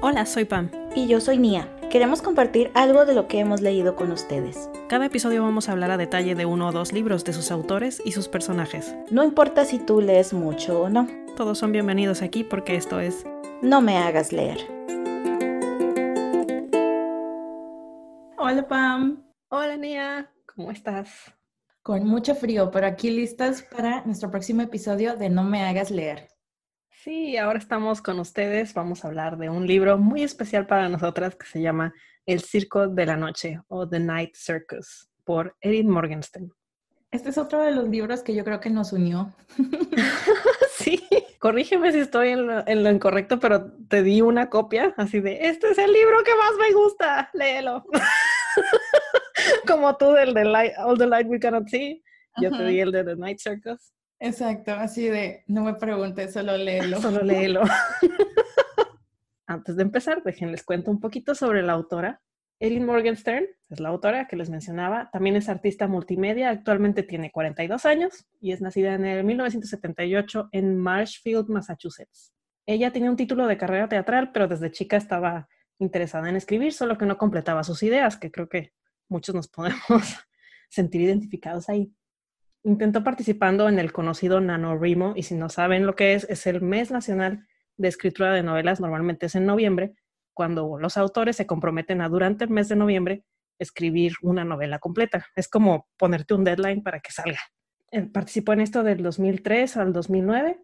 Hola, soy Pam. Y yo soy Nia. Queremos compartir algo de lo que hemos leído con ustedes. Cada episodio vamos a hablar a detalle de uno o dos libros de sus autores y sus personajes. No importa si tú lees mucho o no. Todos son bienvenidos aquí porque esto es No me hagas leer. Hola Pam. Hola Nia, ¿cómo estás? Con mucho frío, pero aquí listas para nuestro próximo episodio de No me hagas leer. Sí, ahora estamos con ustedes. Vamos a hablar de un libro muy especial para nosotras que se llama El Circo de la Noche o The Night Circus por Erin Morgenstern. Este es otro de los libros que yo creo que nos unió. sí, corrígeme si estoy en lo, incorrecto, pero te di una copia así de, este es el libro que más me gusta, léelo. Como tú del de Light, All the Light We Cannot See, yo te di el de The Night Circus. Exacto, así de, no me preguntes, solo léelo. Solo léelo. Antes de empezar, déjenles cuento un poquito sobre la autora. Erin Morgenstern es la autora que les mencionaba. También es artista multimedia. Actualmente tiene 42 años y es nacida en el 1978 en Marshfield, Massachusetts. Ella tenía un título de carrera teatral, pero desde chica estaba interesada en escribir, solo que no completaba sus ideas, que creo que muchos nos podemos sentir identificados ahí intentó participando en el conocido NaNoWriMo y si no saben lo que es, es el mes nacional de escritura de novelas, normalmente es en noviembre, cuando los autores se comprometen a durante el mes de noviembre escribir una novela completa. Es como ponerte un deadline para que salga. Participó en esto del 2003 al 2009,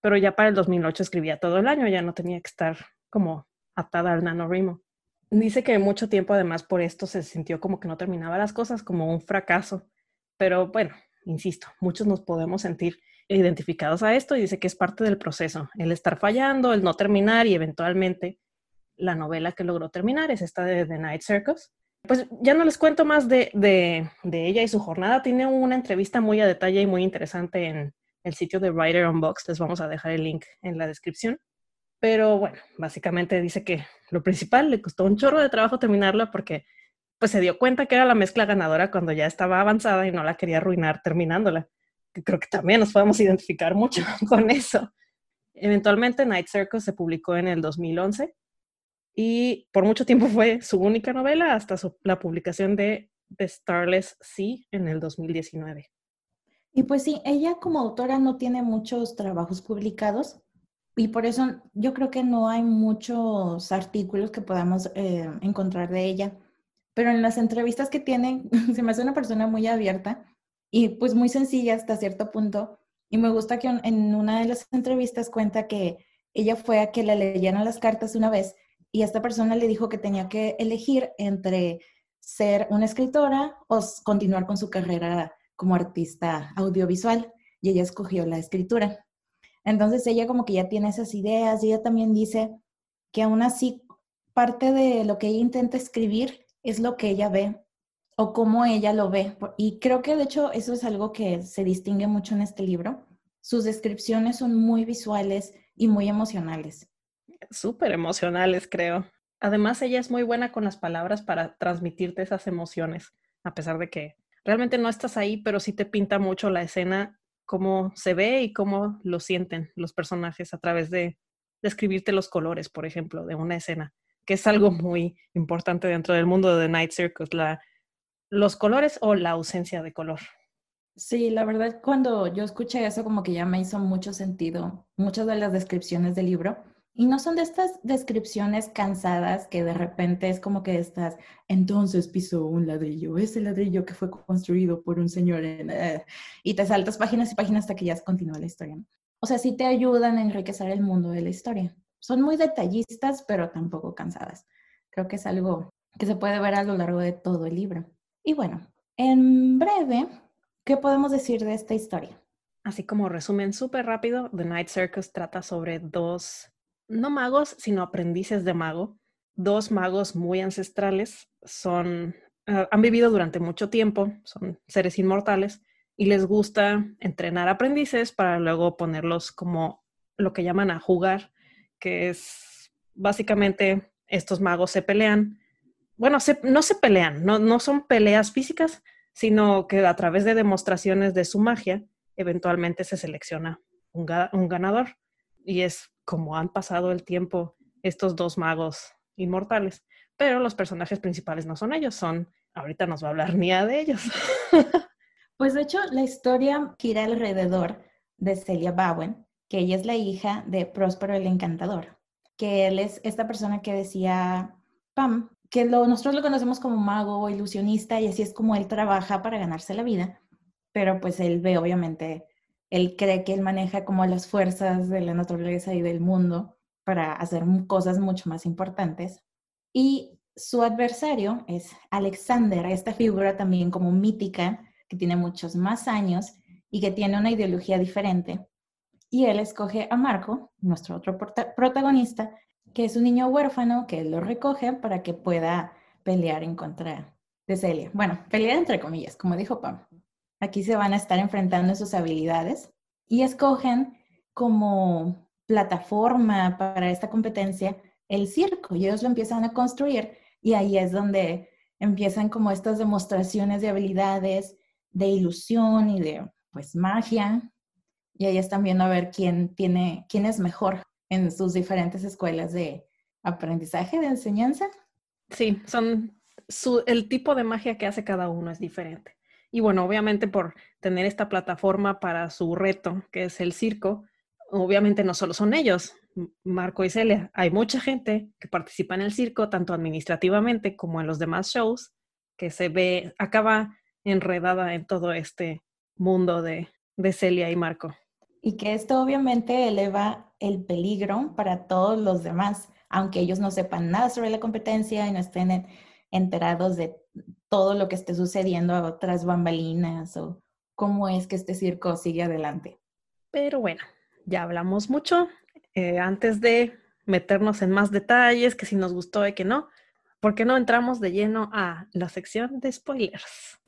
pero ya para el 2008 escribía todo el año, ya no tenía que estar como atada al NaNoWriMo. Dice que mucho tiempo además por esto se sintió como que no terminaba las cosas, como un fracaso. Pero bueno, insisto, muchos nos podemos sentir identificados a esto y dice que es parte del proceso, el estar fallando, el no terminar y eventualmente la novela que logró terminar es esta de The Night Circus. Pues ya no les cuento más de, de, ella y su jornada. Tiene una entrevista muy a detalle y muy interesante en el sitio de Writer on Box. Les vamos a dejar el link en la descripción. Pero bueno, básicamente dice que lo principal le costó un chorro de trabajo terminarla porque pues se dio cuenta que era la mezcla ganadora cuando ya estaba avanzada y no la quería arruinar terminándola. Creo que también nos podemos identificar mucho con eso. Eventualmente Night Circus se publicó en el 2011 y por mucho tiempo fue su única novela hasta la publicación de The Starless Sea en el 2019. Y pues sí, ella como autora no tiene muchos trabajos publicados y por eso yo creo que no hay muchos artículos que podamos eh, encontrar de ella pero en las entrevistas que tienen, se me hace una persona muy abierta y pues muy sencilla hasta cierto punto. Y me gusta que en una de las entrevistas cuenta que ella fue a que le leyeran las cartas una vez y esta persona le dijo que tenía que elegir entre ser una escritora o continuar con su carrera como artista audiovisual y ella escogió la escritura. Entonces ella como que ya tiene esas ideas y ella también dice que aún así parte de lo que ella intenta escribir es lo que ella ve o cómo ella lo ve. Y creo que de hecho eso es algo que se distingue mucho en este libro. Sus descripciones son muy visuales y muy emocionales. Súper emocionales, creo. Además, ella es muy buena con las palabras para transmitirte esas emociones, a pesar de que realmente no estás ahí, pero sí te pinta mucho la escena, cómo se ve y cómo lo sienten los personajes a través de describirte los colores, por ejemplo, de una escena que es algo muy importante dentro del mundo de Night Circus, la, los colores o la ausencia de color. Sí, la verdad, cuando yo escuché eso, como que ya me hizo mucho sentido muchas de las descripciones del libro. Y no son de estas descripciones cansadas que de repente es como que estás, entonces pisó un ladrillo, ese ladrillo que fue construido por un señor eh", y te saltas páginas y páginas hasta que ya continúa la historia. O sea, sí te ayudan a enriquecer el mundo de la historia. Son muy detallistas, pero tampoco cansadas. Creo que es algo que se puede ver a lo largo de todo el libro. Y bueno, en breve, ¿qué podemos decir de esta historia? Así como resumen súper rápido, The Night Circus trata sobre dos, no magos, sino aprendices de mago. Dos magos muy ancestrales, son, ah, han vivido durante mucho tiempo, son seres inmortales y les gusta entrenar aprendices para luego ponerlos como lo que llaman a jugar que es básicamente estos magos se pelean. Bueno, no se pelean, no, no son peleas físicas, sino que a través de demostraciones de su magia, eventualmente se selecciona un, ganador. Y es como han pasado el tiempo estos dos magos inmortales. Pero los personajes principales no son ellos, son, ahorita nos va a hablar Nia de ellos. pues de hecho, la historia gira alrededor de Celia Bowen, que ella es la hija de Próspero el Encantador, que él es esta persona que decía Pam, que nosotros lo conocemos como mago o ilusionista y así es como él trabaja para ganarse la vida, pero pues él ve obviamente, él cree que él maneja como las fuerzas de la naturaleza y del mundo para hacer cosas mucho más importantes. Y su adversario es Alexander, esta figura también como mítica, que tiene muchos más años y que tiene una ideología diferente. Y él escoge a Marco, nuestro otro protagonista, que es un niño huérfano que él lo recoge para que pueda pelear en contra de Celia. Bueno, pelear entre comillas, como dijo Pam. Aquí se van a estar enfrentando sus habilidades y escogen como plataforma para esta competencia el circo y ellos lo empiezan a construir y ahí es donde empiezan como estas demostraciones de habilidades, de ilusión y de pues magia y ahí están viendo a ver quién tiene, quién es mejor en sus diferentes escuelas de aprendizaje, de enseñanza. Sí, son el tipo de magia que hace cada uno es diferente. Y bueno, obviamente por tener esta plataforma para su reto, que es el circo, obviamente no solo son ellos, Marco y Celia, hay mucha gente que participa en el circo, tanto administrativamente como en los demás shows, que se ve, acaba enredada en todo este mundo de, de Celia y Marco. Y que esto obviamente eleva el peligro para todos los demás, aunque ellos no sepan nada sobre la competencia y no estén enterados de todo lo que esté sucediendo a otras bambalinas o cómo es que este circo sigue adelante. Pero bueno, ya hablamos mucho. Eh, antes de meternos en más detalles, que si nos gustó y que no, ¿por qué no entramos de lleno a la sección de spoilers?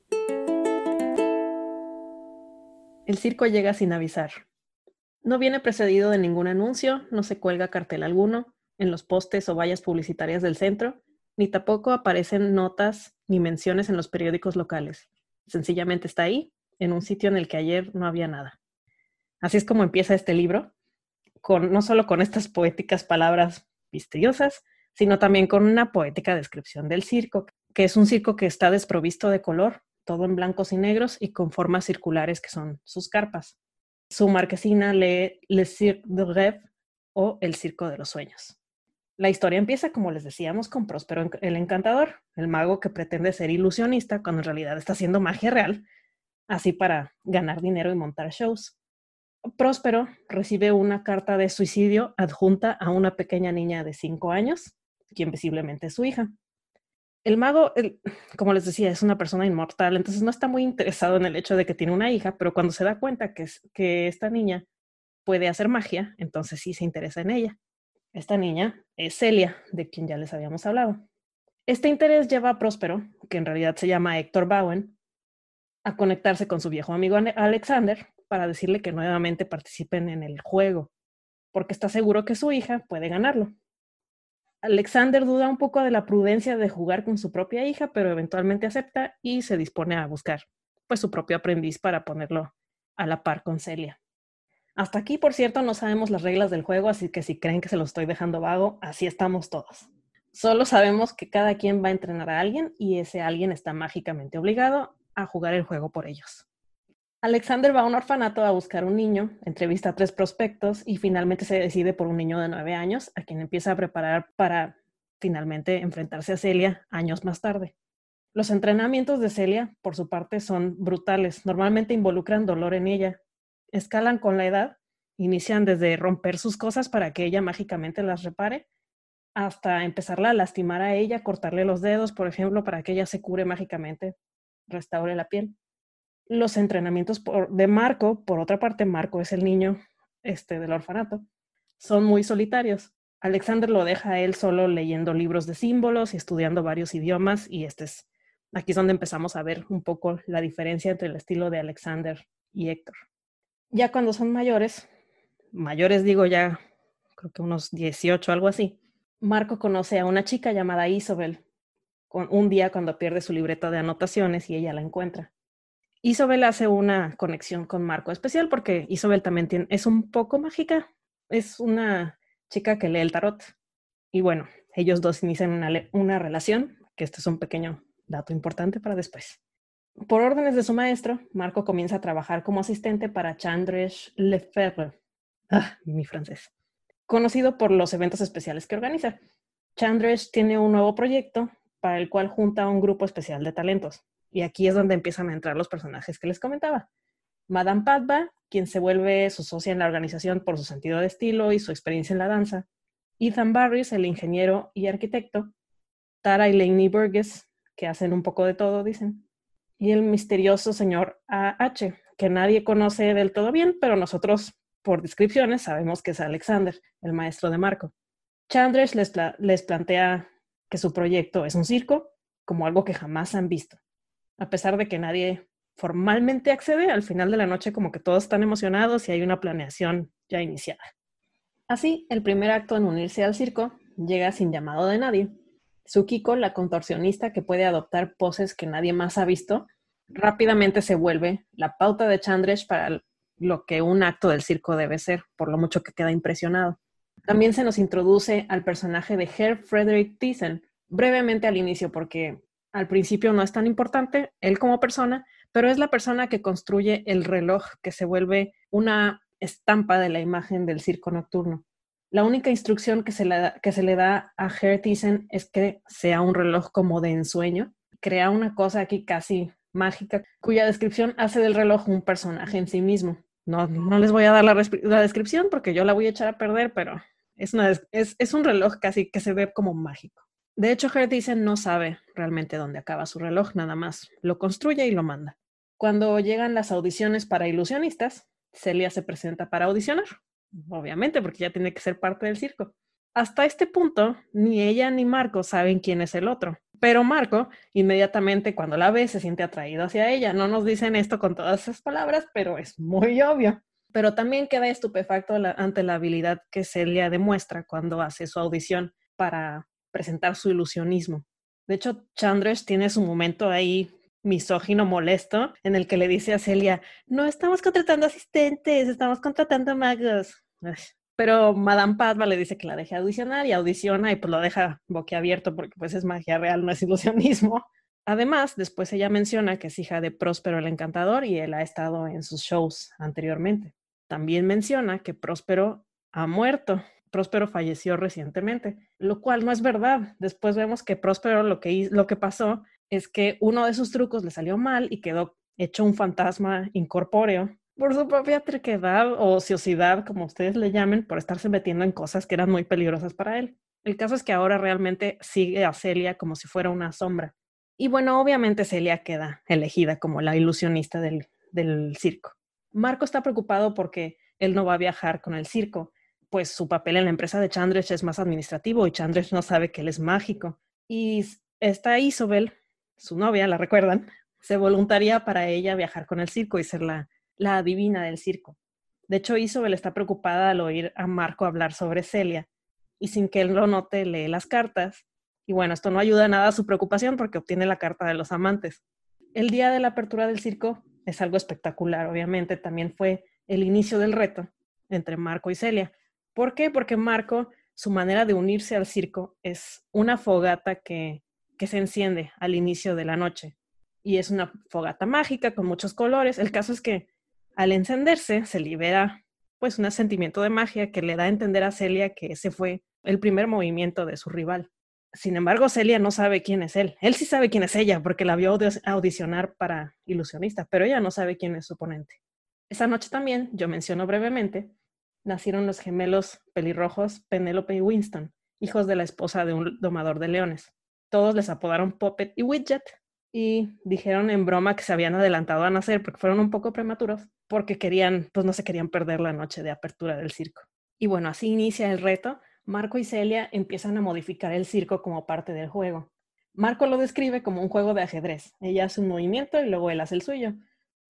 El circo llega sin avisar. No viene precedido de ningún anuncio, no se cuelga cartel alguno en los postes o vallas publicitarias del centro, ni tampoco aparecen notas ni menciones en los periódicos locales. Sencillamente está ahí, en un sitio en el que ayer no había nada. Así es como empieza este libro, no solo con estas poéticas palabras misteriosas, sino también con una poética descripción del circo, que es un circo que está desprovisto de color, todo en blancos y negros y con formas circulares que son sus carpas. Su marquesina lee Le Cirque de Rêve o El Circo de los Sueños. La historia empieza, como les decíamos, con Próspero el Encantador, el mago que pretende ser ilusionista cuando en realidad está haciendo magia real, así para ganar dinero y montar shows. Próspero recibe una carta de suicidio adjunta a una pequeña niña de cinco años, quien visiblemente es su hija el mago, como les decía, es una persona inmortal, entonces no está muy interesado en el hecho de que tiene una hija, pero cuando se da cuenta que, que esta niña puede hacer magia, entonces sí se interesa en ella. Esta niña es Celia, de quien ya les habíamos hablado. Este interés lleva a Próspero, que en realidad se llama Héctor Bowen, a conectarse con su viejo amigo Alexander para decirle que nuevamente participen en el juego, porque está seguro que su hija puede ganarlo. Alexander duda un poco de la prudencia de jugar con su propia hija, pero eventualmente acepta y se dispone a buscar pues su propio aprendiz para ponerlo a la par con Celia. Hasta aquí, por cierto, no sabemos las reglas del juego, así que si creen que se lo estoy dejando vago, así estamos todos. Solo sabemos que cada quien va a entrenar a alguien y ese alguien está mágicamente obligado a jugar el juego por ellos. Alexander va a un orfanato a buscar un niño, entrevista a tres prospectos y finalmente se decide por un niño de nueve años, a quien empieza a preparar para finalmente enfrentarse a Celia años más tarde. Los entrenamientos de Celia, por su parte, son brutales. Normalmente involucran dolor en ella. Escalan con la edad, inician desde romper sus cosas para que ella mágicamente las repare, hasta empezarla a lastimar a ella, cortarle los dedos, por ejemplo, para que ella se cure mágicamente, restaure la piel los entrenamientos de Marco, por otra parte, Marco es el niño este, del orfanato, son muy solitarios. Alexander lo deja a él solo leyendo libros de símbolos y estudiando varios idiomas y este es, aquí es donde empezamos a ver un poco la diferencia entre el estilo de Alexander y Héctor. Ya cuando son mayores, mayores digo ya creo que unos 18, algo así, Marco conoce a una chica llamada Isabel un día cuando pierde su libreta de anotaciones y ella la encuentra. Isobel hace una conexión con Marco especial porque Isobel también es un poco mágica. Es una chica que lee el tarot. Y bueno, ellos dos inician una, una relación, que este es un pequeño dato importante para después. Por órdenes de su maestro, Marco comienza a trabajar como asistente para Chandresh Lefebvre, ah, mi francés, conocido por los eventos especiales que organiza. Chandresh tiene un nuevo proyecto para el cual junta un grupo especial de talentos. Y aquí es donde empiezan a entrar los personajes que les comentaba. Madame Padba, quien se vuelve su socia en la organización por su sentido de estilo y su experiencia en la danza. Ethan Barris, el ingeniero y arquitecto. Tara y Lainey Burgess, que hacen un poco de todo, dicen y el misterioso señor A.H., que nadie conoce del todo bien, pero nosotros, por descripciones, sabemos que es Alexander, el maestro de Marco. Chandres les, les plantea que su proyecto es un circo, como algo que jamás han visto. A pesar de que nadie formalmente accede, al final de la noche como que todos están emocionados y hay una planeación ya iniciada. Así, el primer acto en unirse al circo llega sin llamado de nadie, Tsukiko, la contorsionista que puede adoptar poses que nadie más ha visto, rápidamente se vuelve la pauta de Chandresh para lo que un acto del circo debe ser, por lo mucho que queda impresionado. También se nos introduce al personaje de Herr Frederick Thyssen, brevemente al inicio, porque al principio no es tan importante él como persona, pero es la persona que construye el reloj que se vuelve una estampa de la imagen del circo nocturno. La única instrucción que se le da, a Hertisen es que sea un reloj como de ensueño. Crea una cosa aquí casi mágica, cuya descripción hace del reloj un personaje en sí mismo. No, les voy a dar la, descripción porque yo la voy a echar a perder, pero es, es un reloj casi que se ve como mágico. De hecho, Hertisen no sabe realmente dónde acaba su reloj, nada más lo construye y lo manda. Cuando llegan las audiciones para ilusionistas, Celia se presenta para audicionar obviamente, porque ya tiene que ser parte del circo. Hasta este punto, ni ella ni Marco saben quién es el otro. Pero Marco, inmediatamente cuando la ve, se siente atraído hacia ella. No nos dicen esto con todas esas palabras, pero es muy obvio. Pero también queda estupefacto ante la habilidad que Celia demuestra cuando hace su audición para presentar su ilusionismo. De hecho, Chandresh tiene su momento ahí misógino molesto en el que le dice a Celia, no estamos contratando asistentes, estamos contratando magos. Pero Madame Padma le dice que la deje audicionar y audiciona y pues lo deja boquiabierto porque pues es magia real, no es ilusionismo. Además, después ella menciona que es hija de Próspero el Encantador y él ha estado en sus shows anteriormente. También menciona que Próspero ha muerto. Próspero falleció recientemente, lo cual no es verdad. Después vemos que Próspero lo que, lo que pasó es que uno de sus trucos le salió mal y quedó hecho un fantasma incorpóreo por su propia terquedad o ociosidad, como ustedes le llamen, por estarse metiendo en cosas que eran muy peligrosas para él. El caso es que ahora realmente sigue a Celia como si fuera una sombra. Y bueno, obviamente Celia queda elegida como la ilusionista del circo. Marco está preocupado porque él no va a viajar con el circo, pues su papel en la empresa de Chandresh es más administrativo y Chandresh no sabe que él es mágico. Y está Isobel, su novia, la recuerdan, se voluntaría para ella viajar con el circo y ser la, la adivina del circo. De hecho, Isabel está preocupada al oír a Marco hablar sobre Celia y sin que él lo note lee las cartas. Y bueno, esto no ayuda nada a su preocupación porque obtiene la carta de los amantes. El día de la apertura del circo es algo espectacular, obviamente. También fue el inicio del reto entre Marco y Celia. ¿Por qué? Porque Marco, su manera de unirse al circo es una fogata que que se enciende al inicio de la noche. Y es una fogata mágica con muchos colores. El caso es que al encenderse se libera pues un sentimiento de magia que le da a entender a Celia que ese fue el primer movimiento de su rival. Sin embargo, Celia no sabe quién es él. Él sí sabe quién es ella porque la vio audicionar para ilusionista, pero ella no sabe quién es su oponente. Esa noche también, yo menciono brevemente, nacieron los gemelos pelirrojos Penélope y Winston, hijos de la esposa de un domador de leones todos les apodaron Puppet y Widget y dijeron en broma que se habían adelantado a nacer porque fueron un poco prematuros, porque querían, pues no se querían perder la noche de apertura del circo. Y bueno, así inicia el reto. Marco y Celia empiezan a modificar el circo como parte del juego. Marco lo describe como un juego de ajedrez. Ella hace un movimiento y luego él hace el suyo.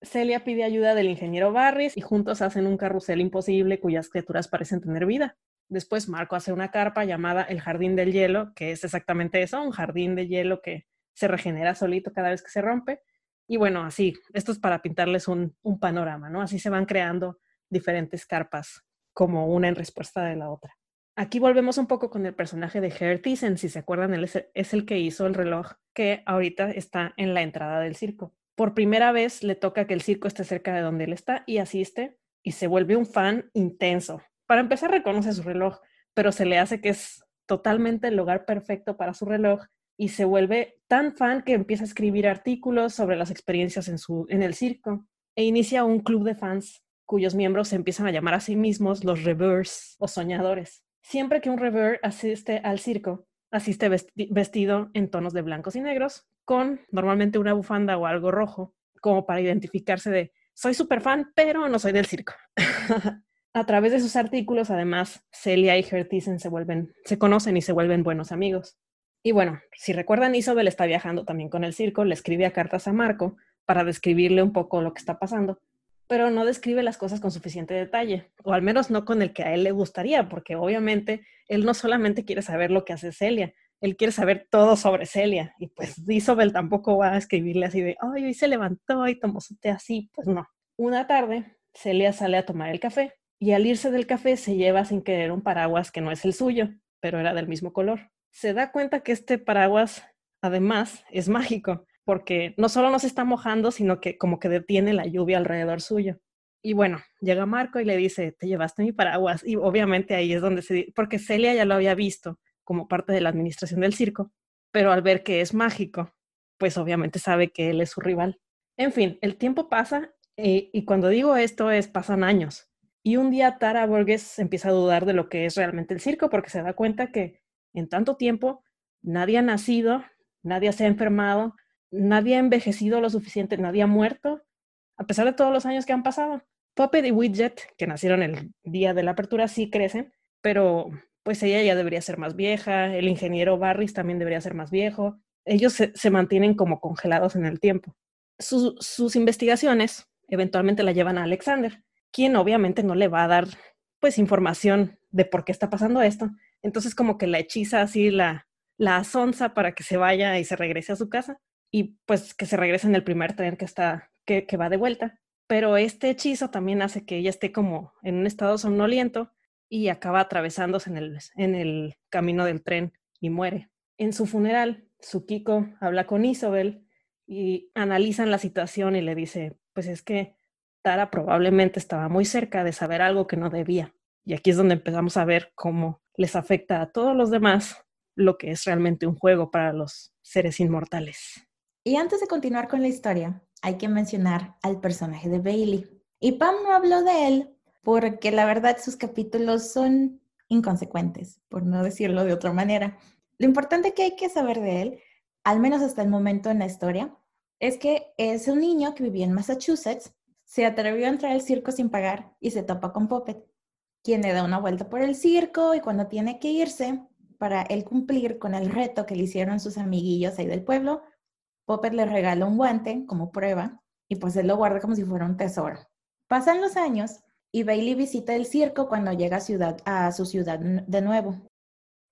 Celia pide ayuda del ingeniero Barris y juntos hacen un carrusel imposible cuyas criaturas parecen tener vida. Después Marco hace una carpa llamada el Jardín del Hielo, que es exactamente eso, un jardín de hielo que se regenera solito cada vez que se rompe. Y bueno, así, esto es para pintarles un, panorama, ¿no? Así se van creando diferentes carpas, como una en respuesta de la otra. Aquí volvemos un poco con el personaje de Herr Thyssen, si se acuerdan, él es el que hizo el reloj que ahorita está en la entrada del circo. Por primera vez le toca que el circo esté cerca de donde él está y asiste y se vuelve un fan intenso. Para empezar, reconoce su reloj, pero se le hace que es totalmente el lugar perfecto para su reloj y se vuelve tan fan que empieza a escribir artículos sobre las experiencias en, su, en el circo e inicia un club de fans cuyos miembros se empiezan a llamar a sí mismos los reverse o soñadores. Siempre que un rever asiste al circo, asiste vestido en tonos de blancos y negros, con normalmente una bufanda o algo rojo, como para identificarse de soy súper fan, pero no soy del circo. a través de sus artículos, además, Celia y Hertisen se vuelven, se conocen y se vuelven buenos amigos. Y bueno, si recuerdan, Isabel está viajando también con el circo, le escribe cartas a Marco para describirle un poco lo que está pasando pero no describe las cosas con suficiente detalle, o al menos no con el que a él le gustaría, porque obviamente él no solamente quiere saber lo que hace Celia, él quiere saber todo sobre Celia, y pues Isabel tampoco va a escribirle así de, ay, hoy se levantó y tomó su té así, pues no. Una tarde, Celia sale a tomar el café, y al irse del café se lleva sin querer un paraguas que no es el suyo, pero era del mismo color. Se da cuenta que este paraguas, además, es mágico, porque no solo nos está mojando, sino que como que detiene la lluvia alrededor suyo. Y bueno, llega Marco y le dice, te llevaste mi paraguas. Y obviamente ahí es donde se... Porque Celia ya lo había visto como parte de la administración del circo, pero al ver que es mágico, pues obviamente sabe que él es su rival. En fin, el tiempo pasa eh, y cuando digo esto es, pasan años. Y un día Tara Borges empieza a dudar de lo que es realmente el circo porque se da cuenta que en tanto tiempo nadie ha nacido, nadie se ha enfermado, nadie ha envejecido lo suficiente, nadie ha muerto, a pesar de todos los años que han pasado. Puppet y Widget, que nacieron el día de la apertura, sí crecen, pero pues ella ya debería ser más vieja, el ingeniero Barris también debería ser más viejo. Ellos se, mantienen como congelados en el tiempo. sus investigaciones eventualmente la llevan a Alexander, quien obviamente no le va a dar pues información de por qué está pasando esto. Entonces como que la hechiza así, la, la azonza para que se vaya y se regrese a su casa y pues que se regrese en el primer tren que está, que, que va de vuelta. Pero este hechizo también hace que ella esté como en un estado somnoliento y acaba atravesándose en el, en el camino del tren y muere. En su funeral, Tsukiko habla con Isobel y analizan la situación y le dice, pues es que Tara probablemente estaba muy cerca de saber algo que no debía. Y aquí es donde empezamos a ver cómo les afecta a todos los demás lo que es realmente un juego para los seres inmortales. Y antes de continuar con la historia, hay que mencionar al personaje de Bailey. Y Pam no habló de él porque la verdad sus capítulos son inconsecuentes, por no decirlo de otra manera. Lo importante que hay que saber de él, al menos hasta el momento en la historia, es que es un niño que vivía en Massachusetts, se atrevió a entrar al circo sin pagar y se topa con Puppet, quien le da una vuelta por el circo y cuando tiene que irse, para él cumplir con el reto que le hicieron sus amiguillos ahí del pueblo, Popper le regala un guante como prueba y pues él lo guarda como si fuera un tesoro. Pasan los años y Bailey visita el circo cuando llega a, su ciudad de nuevo.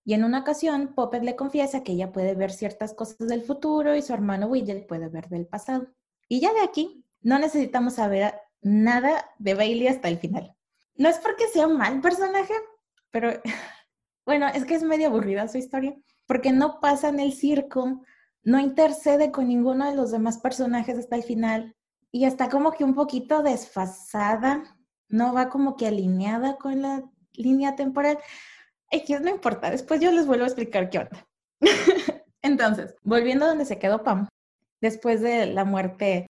Y en una ocasión, Popper le confiesa que ella puede ver ciertas cosas del futuro y su hermano Widget puede ver del pasado. Y ya de aquí, no necesitamos saber nada de Bailey hasta el final. No es porque sea un mal personaje, pero bueno, es que es medio aburrida su historia, porque no pasa en el circo, no intercede con ninguno de los demás personajes hasta el final y está como que un poquito desfasada, no va como que alineada con la línea temporal. X no importa, después yo les vuelvo a explicar qué onda. Entonces, volviendo a donde se quedó Pam, después de la muerte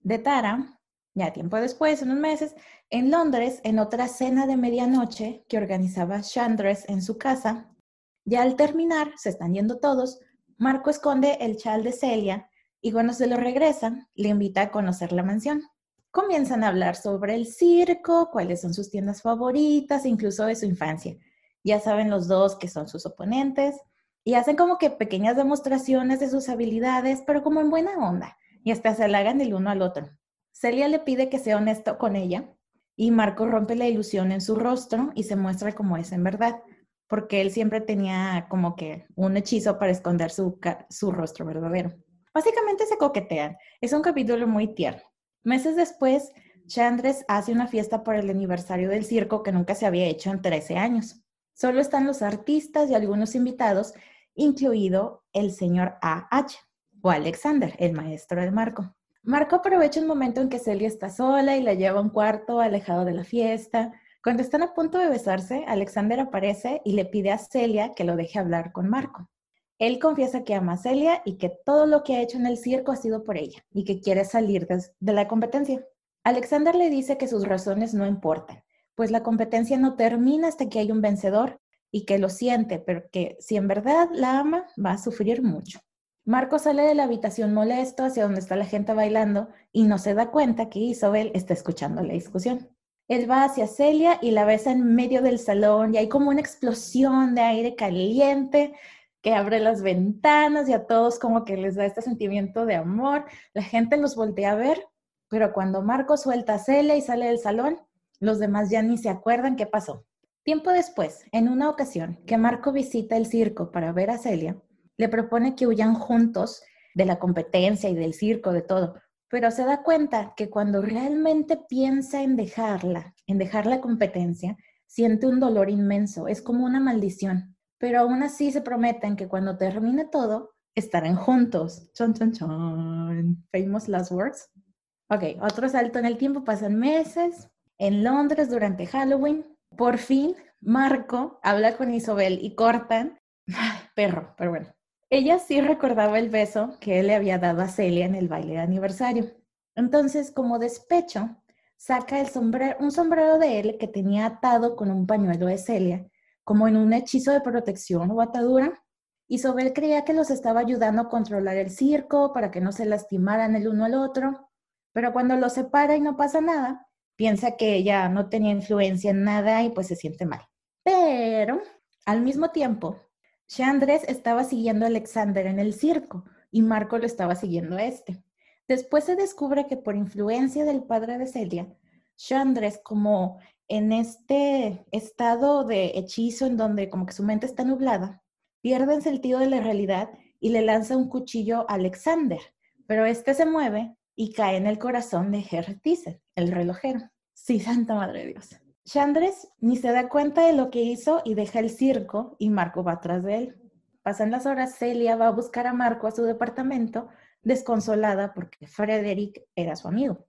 de Tara, ya tiempo después, unos meses, en Londres, en otra cena de medianoche que organizaba Chandres en su casa, ya al terminar, se están yendo todos, Marco esconde el chal de Celia y cuando se lo regresan, le invita a conocer la mansión. Comienzan a hablar sobre el circo, cuáles son sus tiendas favoritas, incluso de su infancia. Ya saben los dos que son sus oponentes y hacen como que pequeñas demostraciones de sus habilidades, pero como en buena onda, y hasta se halagan el uno al otro. Celia le pide que sea honesto con ella y Marco rompe la ilusión en su rostro y se muestra como es en verdad porque él siempre tenía como que un hechizo para esconder su, su rostro verdadero. Básicamente se coquetean. Es un capítulo muy tierno. Meses después, Chandres hace una fiesta por el aniversario del circo que nunca se había hecho en 13 años. Solo están los artistas y algunos invitados, incluido el señor A.H. o Alexander, el maestro de Marco. Marco aprovecha un momento en que Celia está sola y la lleva a un cuarto alejado de la fiesta. Cuando están a punto de besarse, Alexander aparece y le pide a Celia que lo deje hablar con Marco. Él confiesa que ama a Celia y que todo lo que ha hecho en el circo ha sido por ella y que quiere salir de, la competencia. Alexander le dice que sus razones no importan, pues la competencia no termina hasta que hay un vencedor y que lo siente, pero que si en verdad la ama, va a sufrir mucho. Marco sale de la habitación molesto hacia donde está la gente bailando y no se da cuenta que Isabel está escuchando la discusión. Él va hacia Celia y la besa en medio del salón y hay como una explosión de aire caliente que abre las ventanas y a todos como que les da este sentimiento de amor. La gente los voltea a ver, pero cuando Marco suelta a Celia y sale del salón, los demás ya ni se acuerdan qué pasó. Tiempo después, en una ocasión que Marco visita el circo para ver a Celia, le propone que huyan juntos de la competencia y del circo, de todo, pero se da cuenta que cuando realmente piensa en dejarla, en dejar la competencia, siente un dolor inmenso, es como una maldición, pero aún así se prometen que cuando termine todo, estarán juntos. Chon, chon, chon. Famous last words. Ok, otro salto en el tiempo, pasan meses. En Londres durante Halloween, por fin Marco habla con Isabel y cortan. perro, pero bueno. Ella sí recordaba el beso que él le había dado a Celia en el baile de aniversario. Entonces, como despecho, saca el sombrero, un sombrero de él que tenía atado con un pañuelo de Celia, como en un hechizo de protección o atadura. Y Sobel creía que los estaba ayudando a controlar el circo para que no se lastimaran el uno al otro. Pero cuando los separa y no pasa nada, piensa que ella no tenía influencia en nada y pues se siente mal. Pero al mismo tiempo, Chandres estaba siguiendo a Alexander en el circo y Marco lo estaba siguiendo a este. Después se descubre que por influencia del padre de Celia, Chandres, como en este estado de hechizo en donde como que su mente está nublada, pierde el sentido de la realidad y le lanza un cuchillo a Alexander, pero este se mueve y cae en el corazón de Herr el relojero. Sí, Santa Madre de Dios. Chandres ni se da cuenta de lo que hizo y deja el circo y Marco va atrás de él. Pasan las horas, Celia va a buscar a Marco a su departamento, desconsolada porque Frederick era su amigo.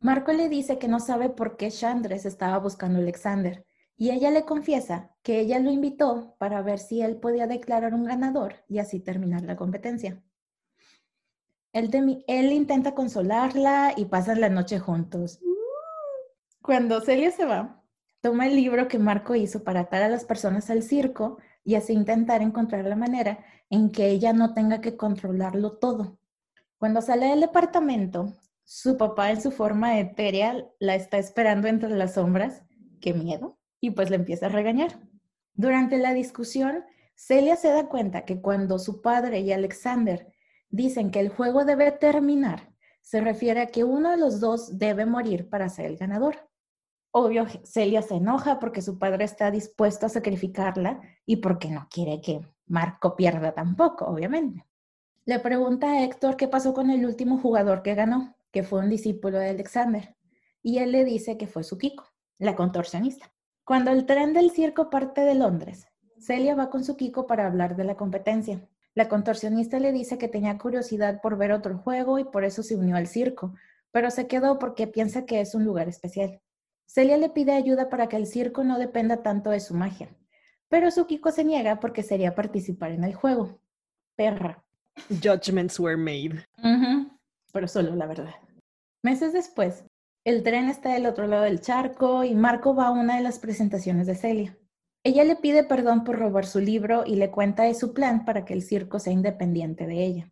Marco le dice que no sabe por qué Chandres estaba buscando a Alexander y ella le confiesa que ella lo invitó para ver si él podía declarar un ganador y así terminar la competencia. Él, él intenta consolarla y pasan la noche juntos. Cuando Celia se va, Toma el libro que Marco hizo para atar a las personas al circo y así intentar encontrar la manera en que ella no tenga que controlarlo todo. Cuando sale del departamento, su papá en su forma etérea la está esperando entre las sombras. ¡Qué miedo! Y pues le empieza a regañar. Durante la discusión, Celia se da cuenta que cuando su padre y Alexander dicen que el juego debe terminar, se refiere a que uno de los dos debe morir para ser el ganador. Obvio, Celia se enoja porque su padre está dispuesto a sacrificarla y porque no quiere que Marco pierda tampoco, obviamente. Le pregunta a Héctor qué pasó con el último jugador que ganó, que fue un discípulo de Alexander, y él le dice que fue su Kiko, la contorsionista. Cuando el tren del circo parte de Londres, Celia va con su Kiko para hablar de la competencia. La contorsionista le dice que tenía curiosidad por ver otro juego y por eso se unió al circo, pero se quedó porque piensa que es un lugar especial. Celia le pide ayuda para que el circo no dependa tanto de su magia, pero Sukiko se niega porque sería participar en el juego. Perra. Judgments were made. Pero solo la verdad. Meses después, el tren está del otro lado del charco y Marco va a una de las presentaciones de Celia. Ella le pide perdón por robar su libro y le cuenta de su plan para que el circo sea independiente de ella.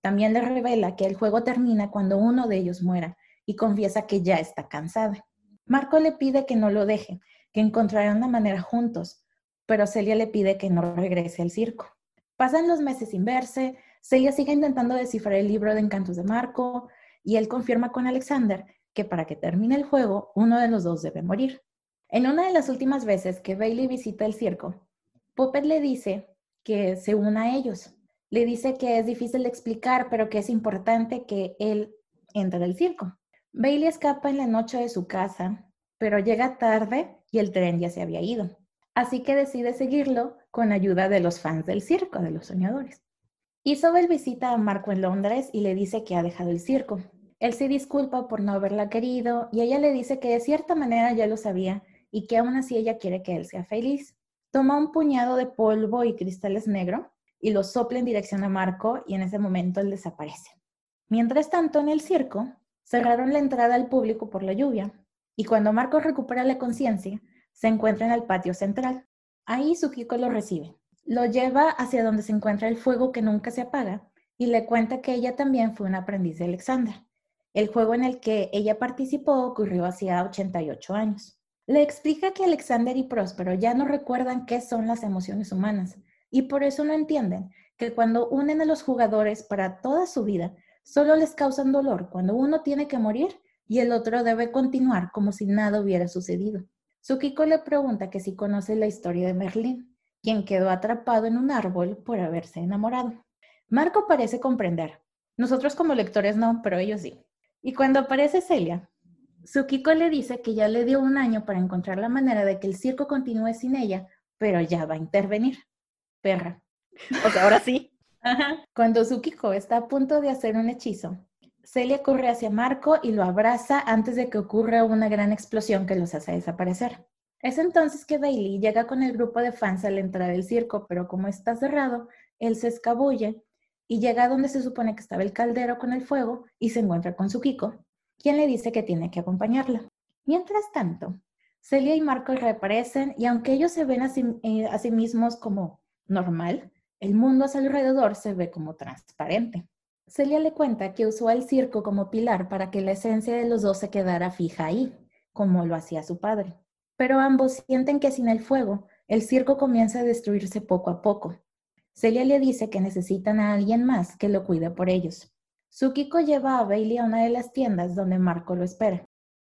También le revela que el juego termina cuando uno de ellos muera y confiesa que ya está cansada. Marco le pide que no lo deje, que encontrarán una manera juntos, pero Celia le pide que no regrese al circo. Pasan los meses sin verse, Celia sigue intentando descifrar el libro de encantos de Marco y él confirma con Alexander que para que termine el juego, uno de los dos debe morir. En una de las últimas veces que Bailey visita el circo, Puppet le dice que se una a ellos. Le dice que es difícil de explicar, pero que es importante que él entre al circo. Bailey escapa en la noche de su casa, pero llega tarde y el tren ya se había ido. así que decide seguirlo con ayuda de los fans del circo, de los soñadores. Isabel visita a Marco en Londres y le dice que ha dejado el circo. Él se disculpa por no haberla querido y ella le dice que de cierta manera ya lo sabía y que aún así ella quiere que él sea feliz. Toma un puñado de polvo y cristales negro y lo sopla en dirección a Marco y en ese momento él desaparece. Mientras tanto, en el circo, cerraron la entrada al público por la lluvia y cuando Marco recupera la conciencia, se encuentra en el patio central. Ahí Sukiko lo recibe. Lo lleva hacia donde se encuentra el fuego que nunca se apaga y le cuenta que ella también fue una aprendiz de Alexander. El juego en el que ella participó ocurrió hacía 88 años. Le explica que Alexander y Próspero ya no recuerdan qué son las emociones humanas y por eso no entienden que cuando unen a los jugadores para toda su vida, solo les causan dolor cuando uno tiene que morir y el otro debe continuar como si nada hubiera sucedido. Tsukiko le pregunta que si conoce la historia de Merlín, quien quedó atrapado en un árbol por haberse enamorado. Marco parece comprender. Nosotros como lectores no, pero ellos sí. Y cuando aparece Celia, Tsukiko le dice que ya le dio un año para encontrar la manera de que el circo continúe sin ella, pero ya va a intervenir. Perra. O sea, ahora sí. Cuando Tsukiko está a punto de hacer un hechizo, Celia corre hacia Marco y lo abraza antes de que ocurra una gran explosión que los hace desaparecer. Es entonces que Bailey llega con el grupo de fans a la entrada del circo, pero como está cerrado, él se escabulle y llega a donde se supone que estaba el caldero con el fuego y se encuentra con su Kiko, quien le dice que tiene que acompañarla. Mientras tanto, Celia y Marco reaparecen y aunque ellos se ven a sí, eh, a sí mismos como normal, el mundo a su alrededor se ve como transparente. Celia le cuenta que usó el circo como pilar para que la esencia de los dos se quedara fija ahí, como lo hacía su padre. Pero ambos sienten que sin el fuego, el circo comienza a destruirse poco a poco, Celia le dice que necesitan a alguien más que lo cuide por ellos. Sukiko lleva a Bailey a una de las tiendas donde Marco lo espera.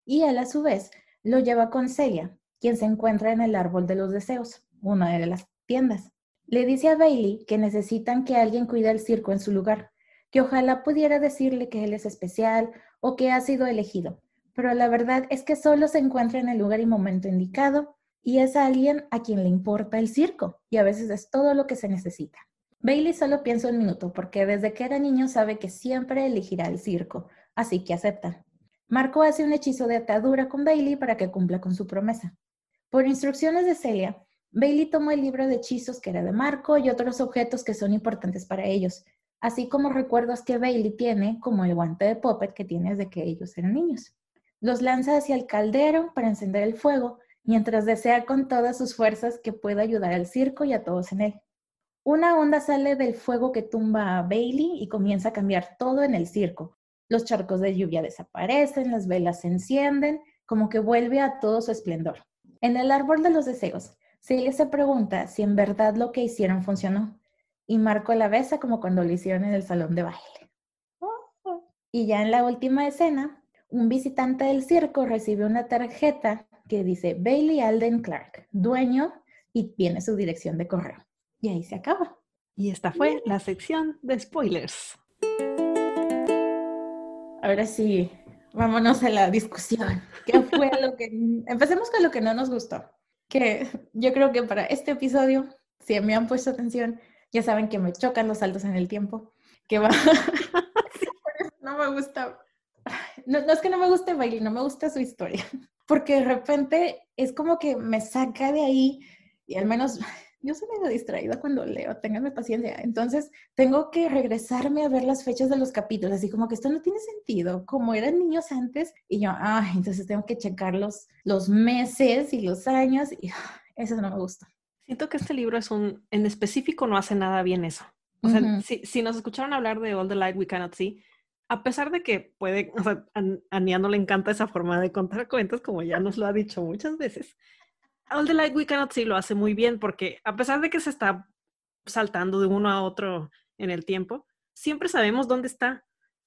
Y él a su vez lo lleva con Celia, quien se encuentra en el árbol de los deseos, una de las tiendas. Le dice a Bailey que necesitan que alguien cuide el circo en su lugar, que ojalá pudiera decirle que él es especial o que ha sido elegido, pero la verdad es que solo se encuentra en el lugar y momento indicado y es alguien a quien le importa el circo y a veces es todo lo que se necesita. Bailey solo piensa un minuto porque desde que era niño sabe que siempre elegirá el circo, así que acepta. Marco hace un hechizo de atadura con Bailey para que cumpla con su promesa. Por instrucciones de Celia, Bailey tomó el libro de hechizos que era de Marco y otros objetos que son importantes para ellos, así como recuerdos que Bailey tiene, como el guante de Puppet que tiene desde que ellos eran niños. Los lanza hacia el caldero para encender el fuego mientras desea con todas sus fuerzas que pueda ayudar al circo y a todos en él. Una onda sale del fuego que tumba a Bailey y comienza a cambiar todo en el circo. Los charcos de lluvia desaparecen, las velas se encienden, como que vuelve a todo su esplendor. En el árbol de los deseos, Celia se pregunta si en verdad lo que hicieron funcionó. Y Marco la besa como cuando lo hicieron en el salón de baile. Y ya en la última escena, un visitante del circo recibe una tarjeta que dice Bailey Alden Clark, dueño, y tiene su dirección de correo. Y ahí se acaba. Y esta fue la sección de spoilers. Ahora sí, vámonos a la discusión. ¿Qué fue lo que... Empecemos con lo que no nos gustó. Que yo creo que para este episodio, si me han puesto atención, ya saben que me chocan los saltos en el tiempo. Que va... no me gusta... No, no es que no me guste Bailey, no me gusta su historia porque de repente es como que me saca de ahí y al menos yo soy medio distraída cuando leo, ténganme paciencia. Entonces tengo que regresarme a ver las fechas de los capítulos, así como que esto no tiene sentido, como eran niños antes y yo, ah, entonces tengo que checar los, los meses y los años y eso no me gusta. Siento que este libro es un, en específico no hace nada bien eso. O sea, si, si, nos escucharon hablar de All the Light We Cannot See, a pesar de que puede, o sea, a, Nia no le encanta esa forma de contar cuentos, como ya nos lo ha dicho muchas veces, All the Light We Cannot See lo hace muy bien porque a pesar de que se está saltando de uno a otro en el tiempo, siempre sabemos dónde está.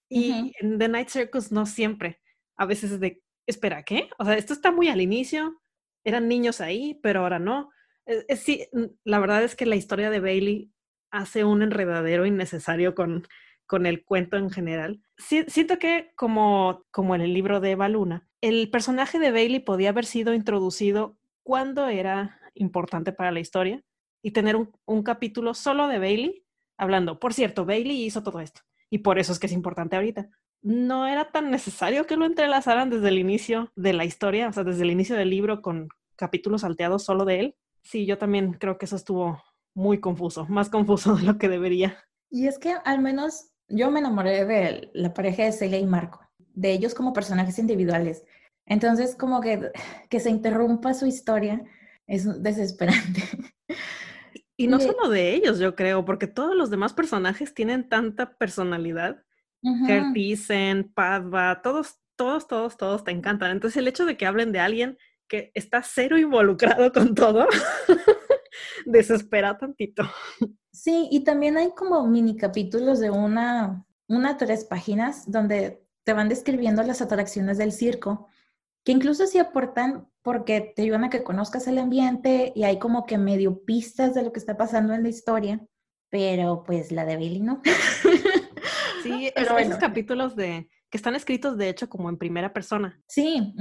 Y en The Night Circus no siempre. A veces es de, espera, ¿qué? O sea, esto está muy al inicio, eran niños ahí, pero ahora no. Es, sí, la verdad es que la historia de Bailey hace un enredadero innecesario con, con el cuento en general. siento que como, como en el libro de Eva Luna, el personaje de Bailey podía haber sido introducido cuando era importante para la historia y tener un, un capítulo solo de Bailey hablando, por cierto, Bailey hizo todo esto y por eso es que es importante ahorita. No era tan necesario que lo entrelazaran desde el inicio de la historia, o sea, desde el inicio del libro con capítulos salteados solo de él. Sí, yo también creo que eso estuvo muy confuso, más confuso de lo que debería. Y es que al menos yo me enamoré de la pareja de Celia y Marco, de ellos como personajes individuales. Entonces, como que, que se interrumpa su historia es desesperante. Y no solo de ellos, yo creo, porque todos los demás personajes tienen tanta personalidad. Uh Padva, todos, todos, todos, todos te encantan. Entonces, el hecho de que hablen de alguien que está cero involucrado con todo, desespera tantito. Sí, y también hay como mini capítulos de una, una tres páginas donde te van describiendo las atracciones del circo, que incluso sí aportan porque te ayudan a que conozcas el ambiente y hay como que medio pistas de lo que está pasando en la historia, pero pues la de Billy no. Sí, esos capítulos de que están escritos de hecho como en primera persona. Sí,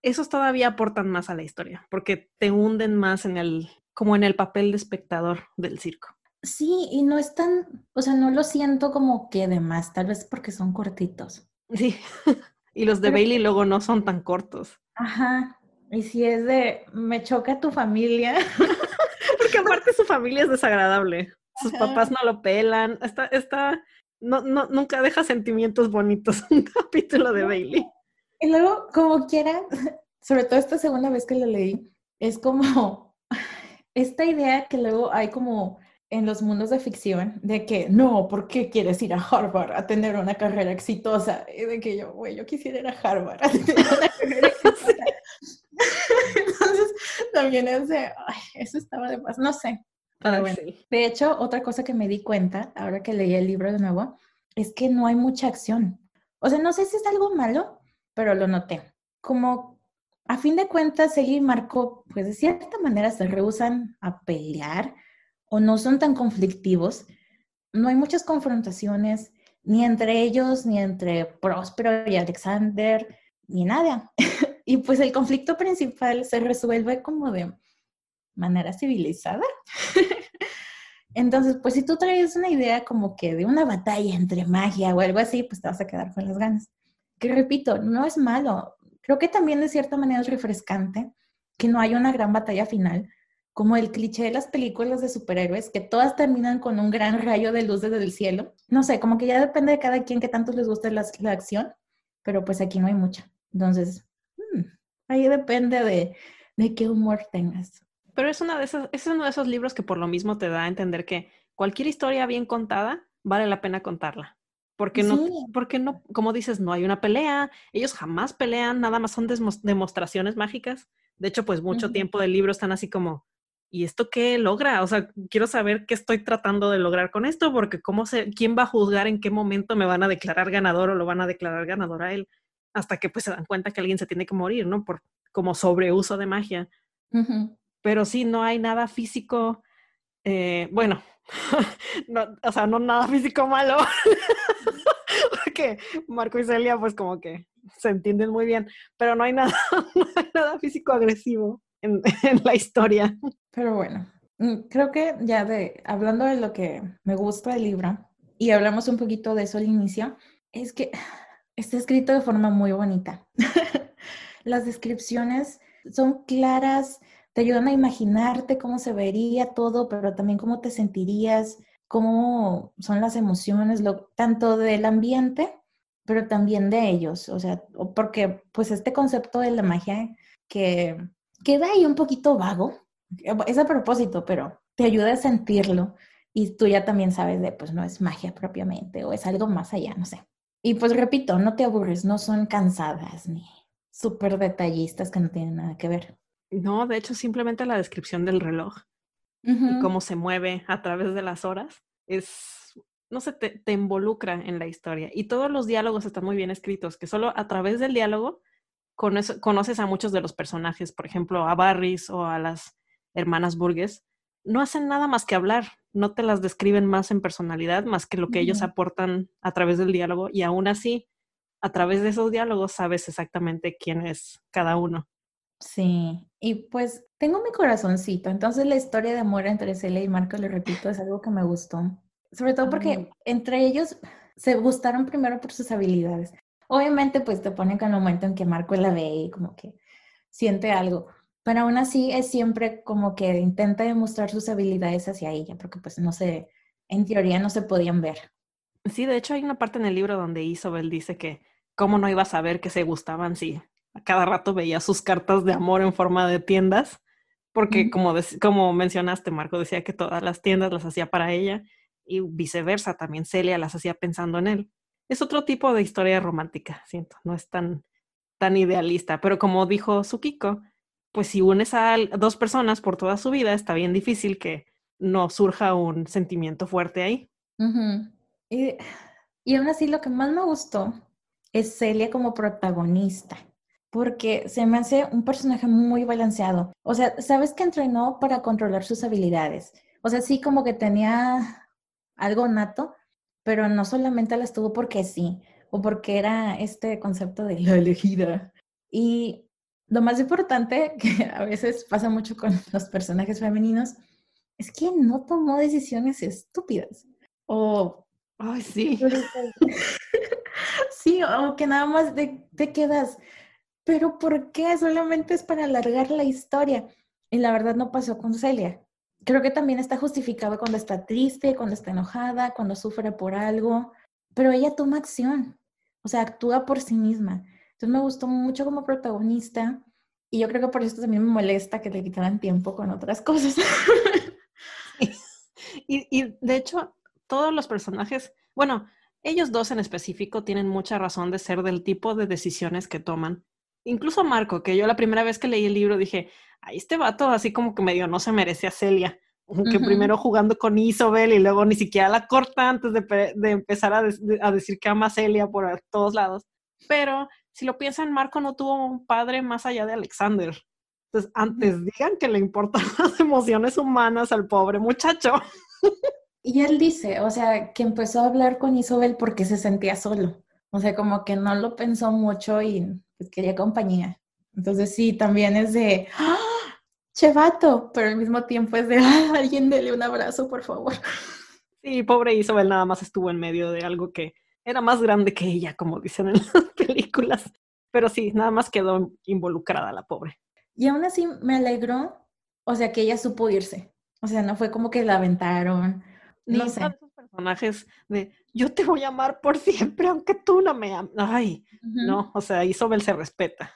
esos todavía aportan más a la historia, porque te hunden más en el, como en el papel de espectador del circo. Sí, y no es tan, o sea, no lo siento como que de más, tal vez porque son cortitos. Sí, y los de Bailey luego no son tan cortos. Ajá, y si es de, me choca tu familia. porque aparte su familia es desagradable. Sus papás no lo pelan. Está, está, no, no, nunca deja sentimientos bonitos un capítulo de Bailey. Y luego, como quiera, sobre todo esta segunda vez que lo leí, es como esta idea que luego hay como en los mundos de ficción de que no, ¿por qué quieres ir a Harvard a tener una carrera exitosa? Y de que yo, güey, yo quisiera ir a Harvard a tener una carrera exitosa. Entonces, también es de, ay, eso estaba de más, no sé. Pero bueno. De hecho, otra cosa que me di cuenta, ahora que leí el libro de nuevo, es que no hay mucha acción. O sea, no sé si es algo malo, pero lo noté. Como a fin de cuentas, él y Marco, pues de cierta manera se rehusan a pelear o no son tan conflictivos. No hay muchas confrontaciones, ni entre ellos, ni entre Próspero y Alexander, ni nada. y pues el conflicto principal se resuelve como de manera civilizada. Entonces, pues si tú traes una idea como que de una batalla entre magia o algo así, pues te vas a quedar con las ganas. Que repito, no es malo. Creo que también de cierta manera es refrescante que no haya una gran batalla final, como el cliché de las películas de superhéroes, que todas terminan con un gran rayo de luz desde el cielo. No sé, como que ya depende de cada quien que tanto les guste la, acción, pero pues aquí no hay mucha. Entonces, hmm, ahí depende de, de qué humor tengas. Pero es, una de esas, es uno de esos libros que por lo mismo te da a entender que cualquier historia bien contada vale la pena contarla. Porque no, porque no, como dices, no hay una pelea, ellos jamás pelean, nada más son demostraciones mágicas. De hecho, pues mucho tiempo del libro están así como, ¿y esto qué logra? O sea, quiero saber qué estoy tratando de lograr con esto, porque cómo se, quién va a juzgar en qué momento me van a declarar ganador o lo van a declarar ganador a él, hasta que pues se dan cuenta que alguien se tiene que morir, ¿no? Por como sobreuso de magia pero sí, no hay nada físico, eh, bueno, o sea, no nada físico malo, porque Marco y Celia pues como que se entienden muy bien, pero no hay nada, nada físico agresivo en, en la historia. Pero bueno, mm, creo que ya de, hablando de lo que me gusta del libro, y hablamos un poquito de eso al inicio, es que está escrito de forma muy bonita. Las descripciones son claras, te ayudan a imaginarte cómo se vería todo, pero también cómo te sentirías, cómo son las emociones, lo, tanto del ambiente, pero también de ellos. O sea, porque pues este concepto de la magia que queda ahí un poquito vago, es a propósito, pero te ayuda a sentirlo y tú ya también sabes de, pues no es magia propiamente o es algo más allá, no sé. Y pues repito, no te aburres, no son cansadas ni súper detallistas que no tienen nada que ver. No, de hecho, simplemente la descripción del reloj y cómo se mueve a través de las horas es, no sé, te, te, involucra en la historia. Y todos los diálogos están muy bien escritos, que solo a través del diálogo conoces a muchos de los personajes, por ejemplo, a Barris o a las hermanas Burgess. No hacen nada más que hablar, no te las describen más en personalidad, más que lo que ellos aportan a través del diálogo. Y aún así, a través de esos diálogos sabes exactamente quién es cada uno. Sí, y pues tengo mi corazoncito, entonces la historia de amor entre Celia y Marco, le repito, es algo que me gustó, sobre todo porque entre ellos se gustaron primero por sus habilidades. Obviamente, pues te ponen con el momento en que Marco la ve y como que siente algo, pero aún así es siempre como que intenta demostrar sus habilidades hacia ella, porque pues no sé, en teoría no se podían ver. Sí, de hecho hay una parte en el libro donde Isabel dice que cómo no iba a saber que se gustaban si a cada rato veía sus cartas de amor en forma de tiendas, porque como, como mencionaste, Marco decía que todas las tiendas las hacía para ella y viceversa, también Celia las hacía pensando en él. Es otro tipo de historia romántica, siento, no es tan, tan idealista, pero como dijo Sukiko, pues si unes a dos personas por toda su vida, está bien difícil que no surja un sentimiento fuerte ahí. y, y aún así lo que más me gustó es Celia como protagonista, porque se me hace un personaje muy balanceado. O sea, sabes que entrenó para controlar sus habilidades. O sea, sí como que tenía algo nato, pero no solamente las tuvo porque sí, o porque era este concepto de la elegida. Y lo más importante, que a veces pasa mucho con los personajes femeninos, es que no tomó decisiones estúpidas. O... Ay, sí. sí, o que nada más te quedas, pero ¿por qué? Solamente es para alargar la historia. Y la verdad no pasó con Celia creo que también está justificado cuando está triste, cuando está enojada, cuando sufre por algo, pero ella toma acción, o sea, actúa por sí misma. Entonces me gustó mucho como protagonista y yo creo que por eso también me molesta que le quitaran tiempo con otras cosas. y, y de hecho, todos los personajes, bueno, ellos dos en específico tienen mucha razón de ser del tipo de decisiones que toman. Incluso Marco, que yo la primera vez que leí el libro dije, Ahí este vato así como que medio no se merece a Celia. Que primero jugando con Isobel y luego ni siquiera la corta antes de, empezar a, a, decir que ama a Celia por todos lados. Pero si lo piensan, Marco no tuvo un padre más allá de Alexander. Entonces, antes digan que le importan las emociones humanas al pobre muchacho. Y él dice, o sea, que empezó a hablar con Isobel porque se sentía solo. O sea, como que no lo pensó mucho y pues, quería compañía. Entonces sí, también es de, ¡ah! Chevato, pero al mismo tiempo es de, ¡ah! alguien dele un abrazo, por favor. Sí, pobre Isabel nada más estuvo en medio de algo que era más grande que ella, como dicen en las películas. Pero sí, nada más quedó involucrada la pobre. Y aún así me alegró, o sea, que ella supo irse. O sea, no fue como que la aventaron. No sé. Personajes de yo te voy a amar por siempre, aunque tú no me ames. Ay, no, o sea, Isabel se respeta.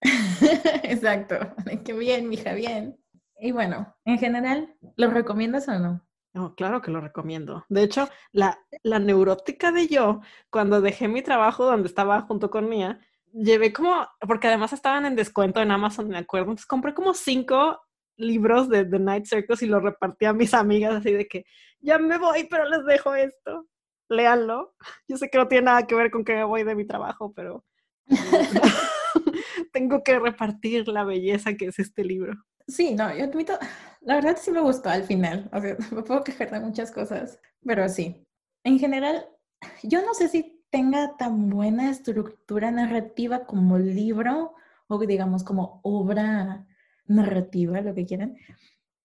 Exacto. Qué bien, mija, bien. Y bueno, en general, ¿lo recomiendas o no? No, claro que lo recomiendo. De hecho, la, la neurótica de yo, cuando dejé mi trabajo donde estaba junto con Mía, llevé como, porque además estaban en descuento en Amazon, me acuerdo, entonces compré como cinco libros de The Night Circus y los repartí a mis amigas así de que ya me voy, pero les dejo esto. Léanlo. Yo sé que no tiene nada que ver con que me voy de mi trabajo, pero tengo que repartir la belleza que es este libro. Sí, no, yo admito, la verdad sí me gustó al final. O sea, me puedo quejar de muchas cosas, pero sí. En general, yo no sé si tenga tan buena estructura narrativa como libro o digamos como obra narrativa, lo que quieran.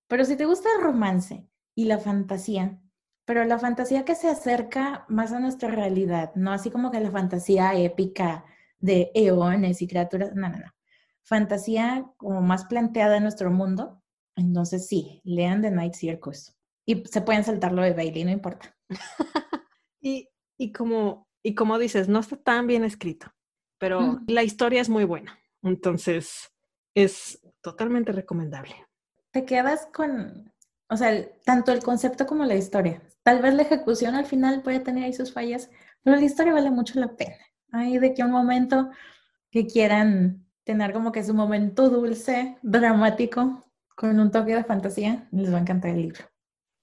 Pero si te gusta el romance y la fantasía, pero la fantasía que se acerca más a nuestra realidad, no así como que la fantasía épica de eones y criaturas, no, no, no. Fantasía como más planteada en nuestro mundo. Entonces sí, lean The Night Circus. Y se pueden saltar lo de Bailey, no importa. y, y, como, y como dices, no está tan bien escrito, pero la historia es muy buena. Entonces es totalmente recomendable. Te quedas con, o sea, tanto el concepto como la historia. Tal vez la ejecución al final puede tener ahí sus fallas, pero la historia vale mucho la pena. Hay de que un momento que quieran tener como que su momento dulce, dramático, con un toque de fantasía, les va a encantar el libro.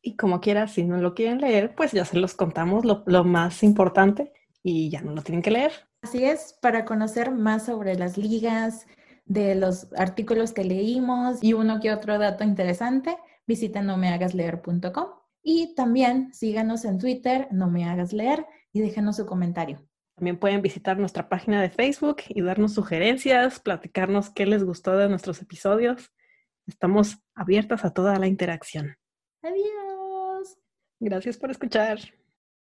Y como quiera, si no lo quieren leer, pues ya se los contamos lo, lo más importante y ya no lo tienen que leer. Así es, para conocer más sobre las ligas, de los artículos que leímos y uno que otro dato interesante, visita nomehagasleer.com y también síganos en Twitter, no me hagas leer, y déjenos su comentario. También pueden visitar nuestra página de Facebook y darnos sugerencias, platicarnos qué les gustó de nuestros episodios. Estamos abiertas a toda la interacción. Adiós. Gracias por escuchar.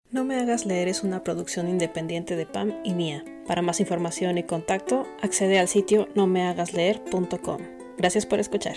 No me hagas leer es una producción independiente de Pam y Mía. Para más información y contacto, accede al sitio nomehagasleer.com. Gracias por escuchar.